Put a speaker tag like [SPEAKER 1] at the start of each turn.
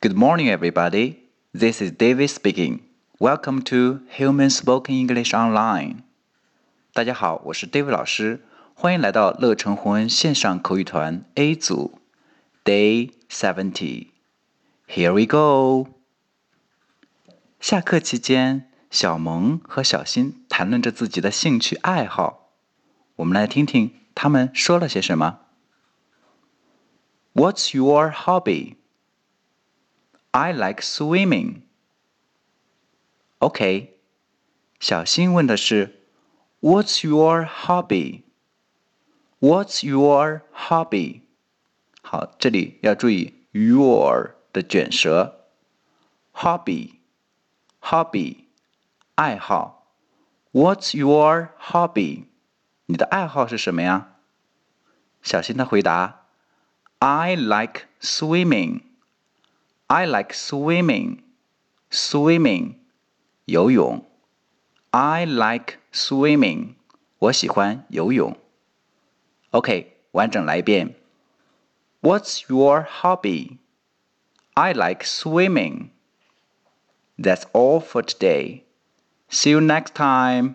[SPEAKER 1] Good morning, everybody. This is David speaking. Welcome to Human Spoken English Online. 大家好，我是 David 老师，欢迎来到乐成红恩线上口语团 A 组 Day Seventy. Here we go. 下课期间，小萌和小新谈论着自己的兴趣爱好。我们来听听他们说了些什么。What's your hobby? I like swimming. OK，小新问的是 What's your hobby? What's your hobby? 好，这里要注意 your 的卷舌。Hobby，hobby，爱好。What's your hobby? 你的爱好是什么呀？小新的回答：I like swimming. I like swimming. Swimming，游泳。I like swimming. 我喜欢游泳。OK，完整来一遍。What's your hobby? I like swimming. That's all for today. See you next time.